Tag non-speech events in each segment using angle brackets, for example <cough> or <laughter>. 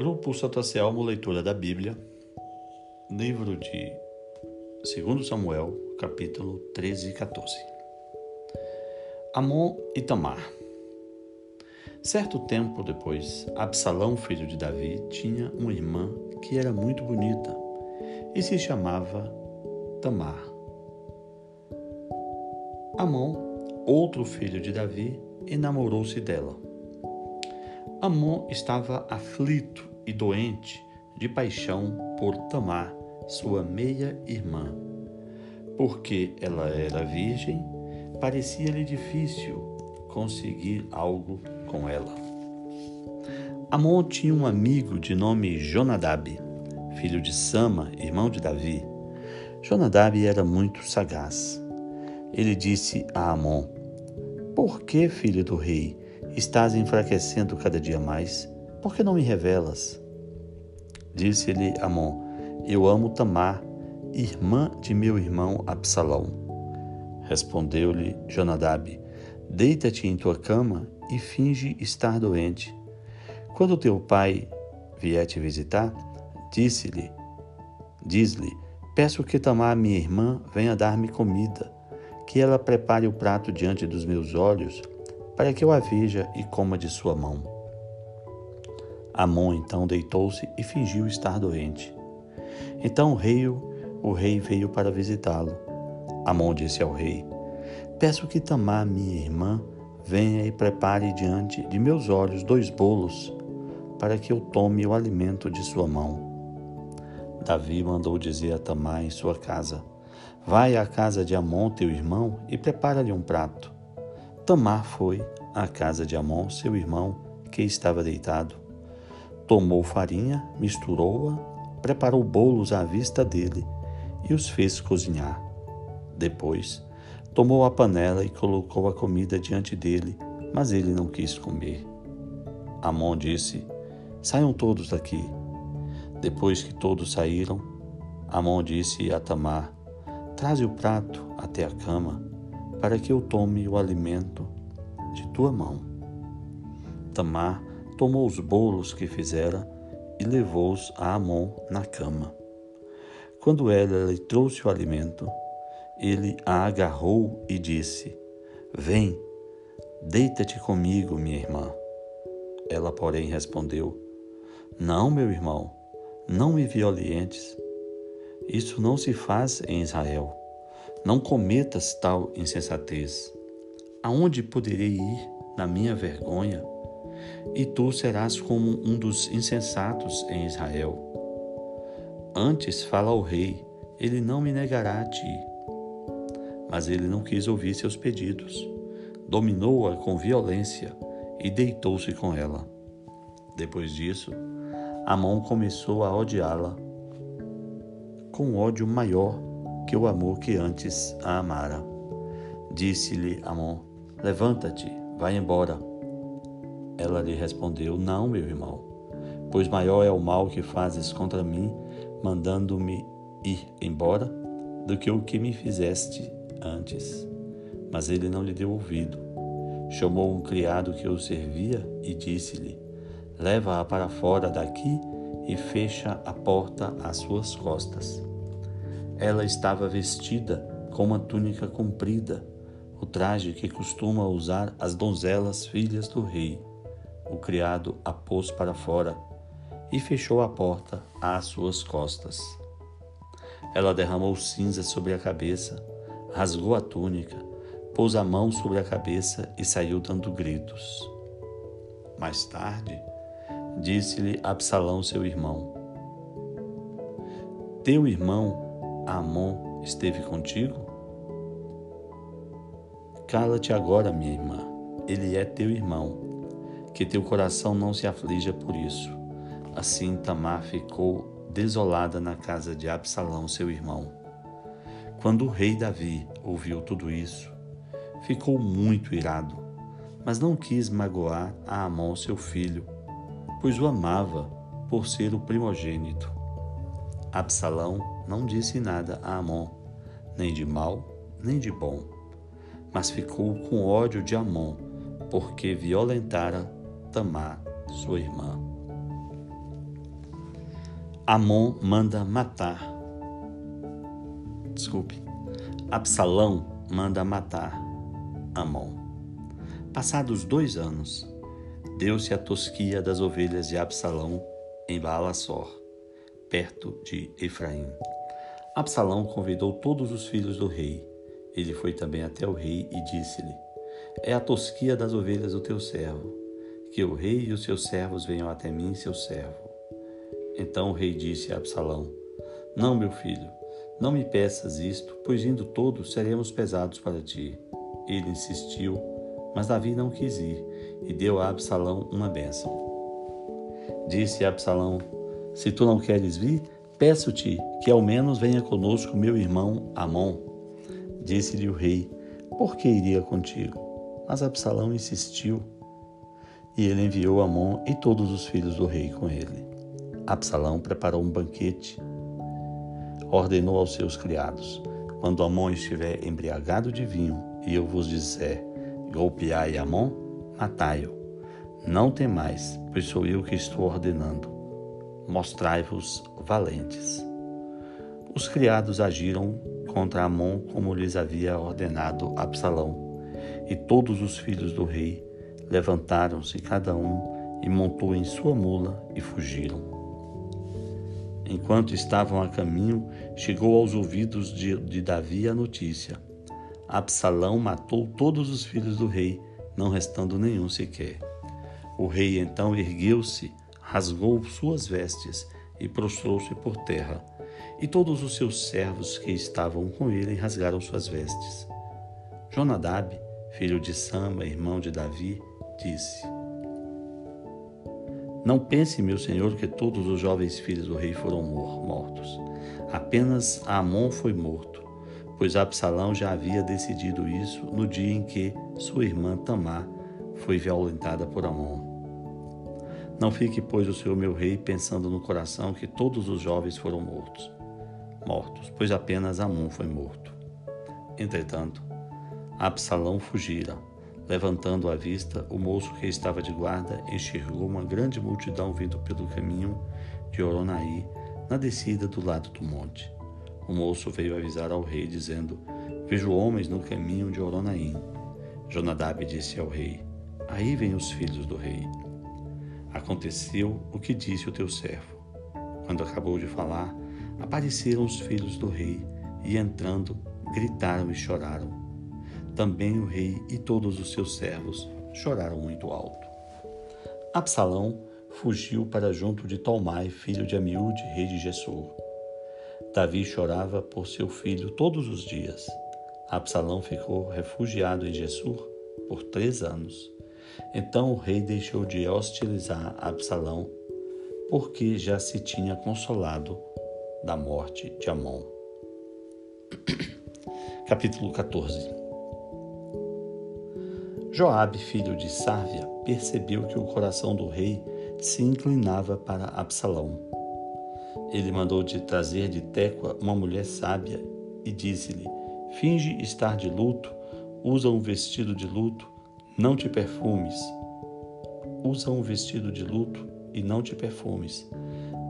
Grupo Santo Anselmo, leitura da Bíblia, livro de 2 Samuel, capítulo 13 e 14. Amon e Tamar. Certo tempo depois, Absalão, filho de Davi, tinha uma irmã que era muito bonita e se chamava Tamar. Amon, outro filho de Davi, enamorou-se dela. Amon estava aflito e doente de paixão por Tamar, sua meia-irmã. Porque ela era virgem, parecia-lhe difícil conseguir algo com ela. Amon tinha um amigo de nome Jonadab, filho de Sama, irmão de Davi. Jonadab era muito sagaz. Ele disse a Amon: Por que, filho do rei, estás enfraquecendo cada dia mais? Por que não me revelas? Disse-lhe Amon: Eu amo Tamar, irmã de meu irmão Absalão. Respondeu-lhe Jonadab: Deita-te em tua cama e finge estar doente. Quando teu pai vier te visitar, disse-lhe: Diz-lhe: Peço que Tamar, minha irmã, venha dar-me comida, que ela prepare o prato diante dos meus olhos, para que eu a veja e coma de sua mão. Amon então deitou-se e fingiu estar doente. Então o rei, o rei veio para visitá-lo. Amon disse ao rei: Peço que Tamar, minha irmã, venha e prepare diante de meus olhos dois bolos, para que eu tome o alimento de sua mão. Davi mandou dizer a Tamar em sua casa: Vai à casa de Amon, teu irmão, e prepara-lhe um prato. Tamar foi à casa de Amon, seu irmão, que estava deitado. Tomou farinha, misturou-a, preparou bolos à vista dele e os fez cozinhar. Depois, tomou a panela e colocou a comida diante dele, mas ele não quis comer. Amon disse: Saiam todos daqui. Depois que todos saíram, Amon disse a Tamar: Traze o prato até a cama, para que eu tome o alimento de tua mão. Tamar tomou os bolos que fizera e levou-os a Amon na cama. Quando ela lhe trouxe o alimento, ele a agarrou e disse: Vem, deita-te comigo, minha irmã. Ela, porém, respondeu: Não, meu irmão, não me violentes. Isso não se faz em Israel. Não cometas tal insensatez. Aonde poderei ir na minha vergonha? E tu serás como um dos insensatos em Israel. Antes fala ao rei, ele não me negará a ti. Mas ele não quis ouvir seus pedidos, dominou-a com violência e deitou-se com ela. Depois disso, Amon começou a odiá-la com ódio maior que o amor que antes a amara. Disse-lhe Amon: Levanta-te, vai embora ela lhe respondeu: Não, meu irmão, pois maior é o mal que fazes contra mim, mandando-me ir embora, do que o que me fizeste antes. Mas ele não lhe deu ouvido. Chamou um criado que o servia e disse-lhe: Leva-a para fora daqui e fecha a porta às suas costas. Ela estava vestida com uma túnica comprida, o traje que costuma usar as donzelas filhas do rei o criado a pôs para fora e fechou a porta às suas costas. Ela derramou cinza sobre a cabeça, rasgou a túnica, pôs a mão sobre a cabeça e saiu dando gritos. Mais tarde, disse-lhe Absalão, seu irmão: Teu irmão Amon esteve contigo? Cala-te agora, minha irmã, ele é teu irmão que teu coração não se aflija por isso. Assim Tamar ficou desolada na casa de Absalão, seu irmão. Quando o rei Davi ouviu tudo isso, ficou muito irado, mas não quis magoar a Amon, seu filho, pois o amava por ser o primogênito. Absalão não disse nada a Amon, nem de mal, nem de bom, mas ficou com ódio de Amon, porque violentara Tamar, sua irmã. Amon manda matar. Desculpe. Absalão manda matar Amon. Passados dois anos, deu-se a tosquia das ovelhas de Absalão em Baalassor, perto de Efraim. Absalão convidou todos os filhos do rei. Ele foi também até o rei e disse-lhe: É a tosquia das ovelhas do teu servo. Que o rei e os seus servos venham até mim, seu servo. Então o rei disse a Absalão: Não, meu filho, não me peças isto, pois indo todos seremos pesados para ti. Ele insistiu, mas Davi não quis ir e deu a Absalão uma bênção. Disse a Absalão: Se tu não queres vir, peço-te que ao menos venha conosco meu irmão Amon. Disse-lhe o rei: Por que iria contigo? Mas Absalão insistiu, e ele enviou Amon e todos os filhos do rei com ele. Absalão preparou um banquete, ordenou aos seus criados: Quando Amon estiver embriagado de vinho e eu vos disser: Golpeai Amon, matai-o. Não temais, pois sou eu que estou ordenando. Mostrai-vos valentes. Os criados agiram contra Amon como lhes havia ordenado Absalão, e todos os filhos do rei levantaram-se cada um e montou em sua mula e fugiram. Enquanto estavam a caminho, chegou aos ouvidos de, de Davi a notícia: Absalão matou todos os filhos do rei, não restando nenhum sequer. O rei então ergueu-se, rasgou suas vestes e prostrou-se por terra. E todos os seus servos que estavam com ele rasgaram suas vestes. Jonadab, filho de Sama, irmão de Davi, disse: não pense, meu senhor, que todos os jovens filhos do rei foram mortos. Apenas Amon foi morto, pois Absalão já havia decidido isso no dia em que sua irmã Tamar foi violentada por Amon. Não fique, pois, o senhor meu rei pensando no coração que todos os jovens foram mortos, mortos, pois apenas Amon foi morto. Entretanto, Absalão fugira Levantando a vista, o moço que estava de guarda enxergou uma grande multidão vindo pelo caminho de Oronaí, na descida do lado do monte. O moço veio avisar ao rei, dizendo: Vejo homens no caminho de Oronaí. Jonadab disse ao rei: Aí vêm os filhos do rei. Aconteceu o que disse o teu servo. Quando acabou de falar, apareceram os filhos do rei e, entrando, gritaram e choraram. Também o rei e todos os seus servos choraram muito alto. Absalão fugiu para junto de Talmai, filho de Amiúde, rei de Gessur. Davi chorava por seu filho todos os dias. Absalão ficou refugiado em Gessur por três anos. Então o rei deixou de hostilizar Absalão, porque já se tinha consolado da morte de Amon. <coughs> Capítulo 14 Joabe, filho de Sárvia, percebeu que o coração do rei se inclinava para Absalão. Ele mandou de trazer de Tecoa uma mulher sábia e disse-lhe: Finge estar de luto, usa um vestido de luto, não te perfumes. Usa um vestido de luto e não te perfumes.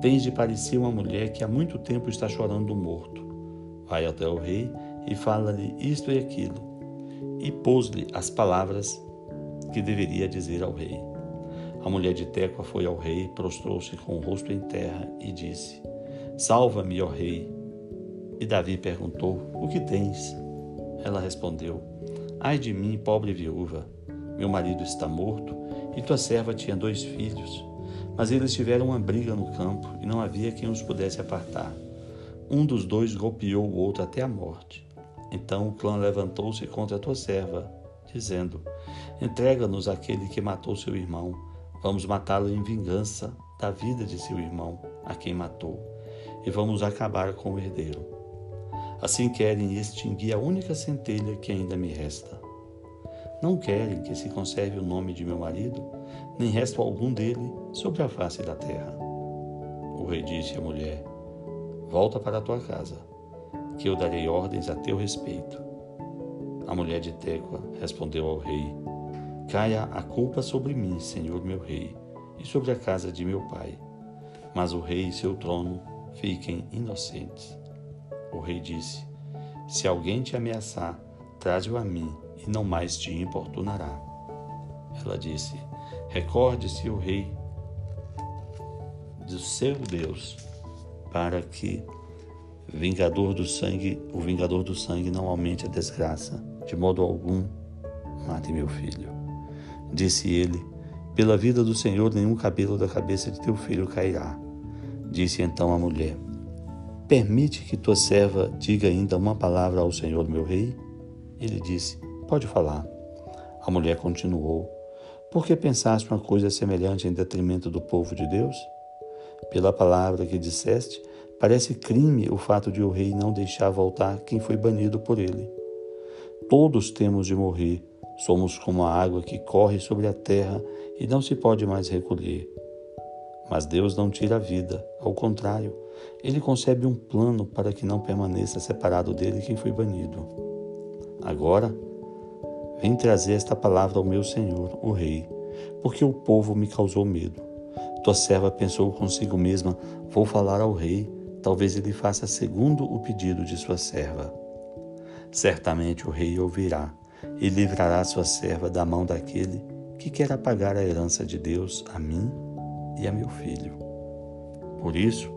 Tens de parecer uma mulher que há muito tempo está chorando morto. Vai até o rei e fala-lhe isto e aquilo e pôs-lhe as palavras que deveria dizer ao rei. A mulher de Tecoa foi ao rei, prostrou-se com o rosto em terra e disse: Salva-me, ó rei. E Davi perguntou: O que tens? Ela respondeu: Ai de mim, pobre viúva. Meu marido está morto e tua serva tinha dois filhos. Mas eles tiveram uma briga no campo e não havia quem os pudesse apartar. Um dos dois golpeou o outro até a morte. Então o clã levantou-se contra a tua serva, dizendo: Entrega-nos aquele que matou seu irmão. Vamos matá-lo em vingança da vida de seu irmão, a quem matou, e vamos acabar com o herdeiro. Assim querem extinguir a única centelha que ainda me resta. Não querem que se conserve o nome de meu marido, nem resto algum dele sobre a face da terra. O rei disse à mulher: Volta para a tua casa que eu darei ordens a teu respeito. A mulher de Tecoa respondeu ao rei: Caia a culpa sobre mim, senhor meu rei, e sobre a casa de meu pai. mas o rei e seu trono fiquem inocentes. O rei disse: Se alguém te ameaçar, traze-o a mim, e não mais te importunará. Ela disse: Recorde-se o rei do seu Deus, para que vingador do sangue, o vingador do sangue não aumente a desgraça, de modo algum mate meu filho. Disse ele: Pela vida do Senhor, nenhum cabelo da cabeça de teu filho cairá. Disse então a mulher: Permite que tua serva diga ainda uma palavra ao Senhor meu rei? Ele disse: Pode falar. A mulher continuou: Por que pensaste uma coisa semelhante em detrimento do povo de Deus? Pela palavra que disseste, parece crime o fato de o rei não deixar voltar quem foi banido por ele. Todos temos de morrer, somos como a água que corre sobre a terra e não se pode mais recolher. Mas Deus não tira a vida, ao contrário, ele concebe um plano para que não permaneça separado dele quem foi banido. Agora, vem trazer esta palavra ao meu senhor, o rei, porque o povo me causou medo. Tua serva pensou consigo mesma: vou falar ao rei, talvez ele faça segundo o pedido de sua serva. Certamente o rei ouvirá e livrará sua serva da mão daquele que quer apagar a herança de Deus a mim e a meu filho. Por isso,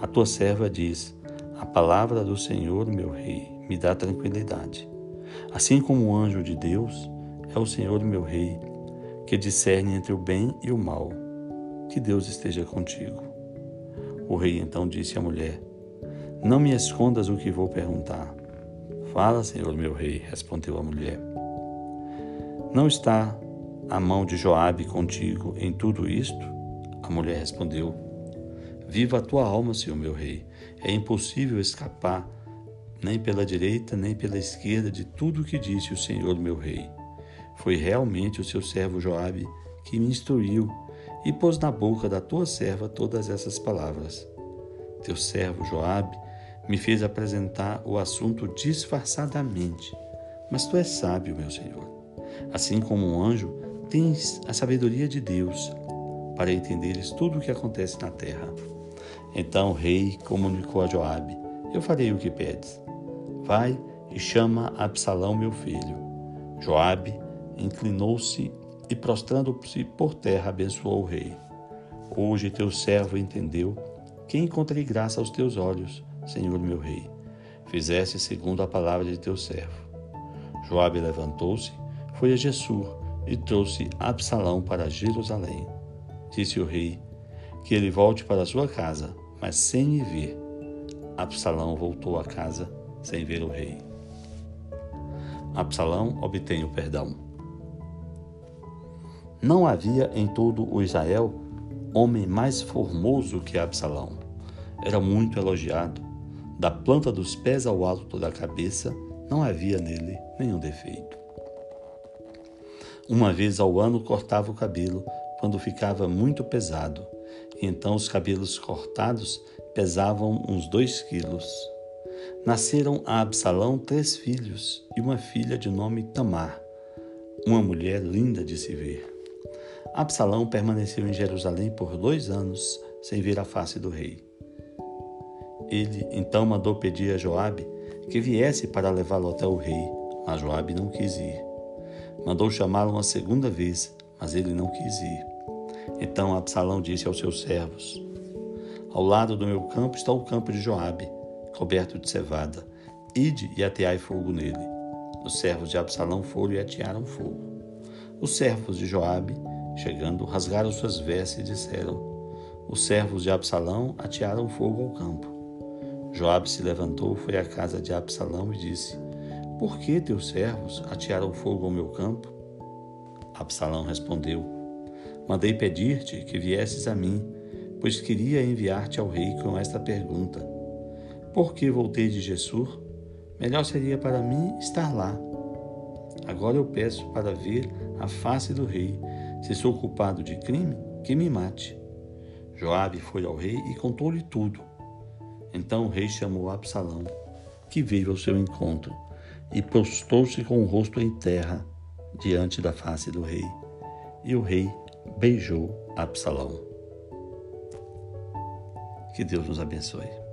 a tua serva diz: A palavra do Senhor, meu rei, me dá tranquilidade. Assim como o anjo de Deus é o Senhor, meu rei, que discerne entre o bem e o mal que Deus esteja contigo. O rei então disse à mulher: Não me escondas o que vou perguntar. Fala, Senhor meu rei, respondeu a mulher. Não está a mão de Joabe contigo em tudo isto? A mulher respondeu: Viva a tua alma, Senhor meu rei. É impossível escapar nem pela direita nem pela esquerda de tudo o que disse o Senhor meu rei. Foi realmente o seu servo Joabe que me instruiu e pôs na boca da tua serva todas essas palavras. Teu servo Joabe me fez apresentar o assunto disfarçadamente, mas tu és sábio, meu Senhor. Assim como um anjo, tens a sabedoria de Deus para entenderes tudo o que acontece na terra. Então o rei comunicou a Joabe: Eu farei o que pedes. Vai e chama Absalão, meu filho. Joabe inclinou-se e, prostrando-se por terra, abençoou o rei. Hoje teu servo entendeu que encontrei graça aos teus olhos, Senhor meu rei. Fizeste segundo a palavra de teu servo. Joabe levantou-se, foi a Gessur e trouxe Absalão para Jerusalém. Disse o rei que ele volte para sua casa, mas sem me ver. Absalão voltou a casa sem ver o rei. Absalão obtém o perdão. Não havia em todo o Israel homem mais formoso que Absalão. Era muito elogiado. Da planta dos pés ao alto da cabeça, não havia nele nenhum defeito. Uma vez ao ano cortava o cabelo quando ficava muito pesado, e então os cabelos cortados pesavam uns dois quilos. Nasceram a Absalão três filhos e uma filha de nome Tamar, uma mulher linda de se ver. Absalão permaneceu em Jerusalém por dois anos sem ver a face do rei. Ele então mandou pedir a Joabe que viesse para levá-lo até o rei, mas Joabe não quis ir. Mandou chamá-lo uma segunda vez, mas ele não quis ir. Então Absalão disse aos seus servos: Ao lado do meu campo está o campo de Joabe, coberto de cevada. Ide e ateai fogo nele. Os servos de Absalão foram e atearam fogo. Os servos de Joabe Chegando, rasgaram suas vestes e disseram: Os servos de Absalão atearam fogo ao campo. Joabe se levantou, foi à casa de Absalão e disse: Por que teus servos atearam fogo ao meu campo? Absalão respondeu: Mandei pedir-te que viesses a mim, pois queria enviar-te ao rei com esta pergunta: Por que voltei de Gessur? Melhor seria para mim estar lá. Agora eu peço para ver a face do rei se sou culpado de crime, que me mate. Joabe foi ao rei e contou-lhe tudo. Então o rei chamou Absalão, que veio ao seu encontro, e postou-se com o rosto em terra diante da face do rei. E o rei beijou Absalão. Que Deus nos abençoe.